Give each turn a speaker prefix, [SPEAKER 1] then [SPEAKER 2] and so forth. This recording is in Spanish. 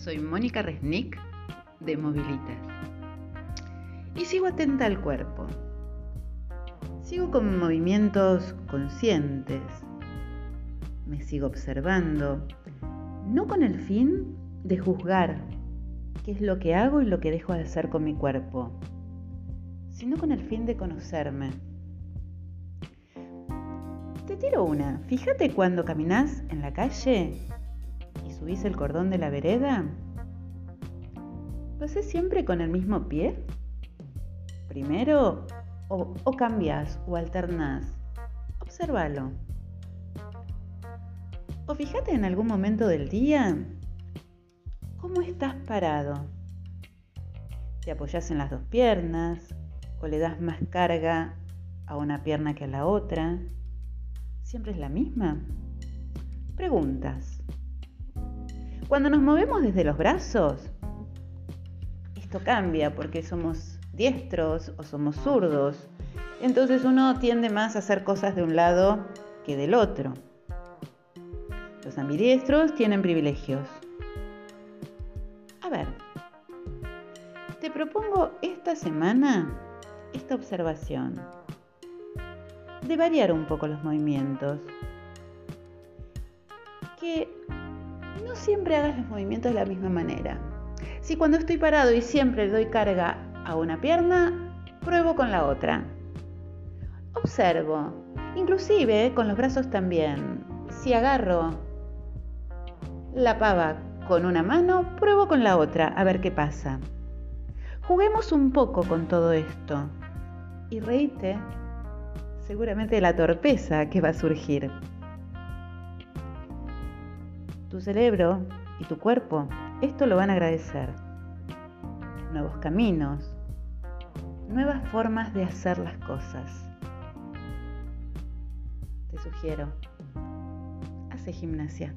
[SPEAKER 1] Soy Mónica Resnick de Movilitas. Y sigo atenta al cuerpo. Sigo con movimientos conscientes. Me sigo observando, no con el fin de juzgar qué es lo que hago y lo que dejo de hacer con mi cuerpo, sino con el fin de conocerme. Te tiro una. Fíjate cuando caminas en la calle subís el cordón de la vereda. ¿Lo haces siempre con el mismo pie? Primero, o, o cambias o alternás. Obsérvalo. O fíjate en algún momento del día cómo estás parado. ¿Te apoyas en las dos piernas o le das más carga a una pierna que a la otra? ¿Siempre es la misma? Preguntas. Cuando nos movemos desde los brazos, esto cambia porque somos diestros o somos zurdos. Entonces uno tiende más a hacer cosas de un lado que del otro. Los ambidiestros tienen privilegios. A ver, te propongo esta semana esta observación de variar un poco los movimientos. Que no siempre hagas los movimientos de la misma manera. Si cuando estoy parado y siempre doy carga a una pierna, pruebo con la otra. Observo, inclusive con los brazos también. Si agarro la pava con una mano, pruebo con la otra a ver qué pasa. Juguemos un poco con todo esto y reíte seguramente la torpeza que va a surgir. Tu cerebro y tu cuerpo esto lo van a agradecer. Nuevos caminos, nuevas formas de hacer las cosas. Te sugiero, hace gimnasia.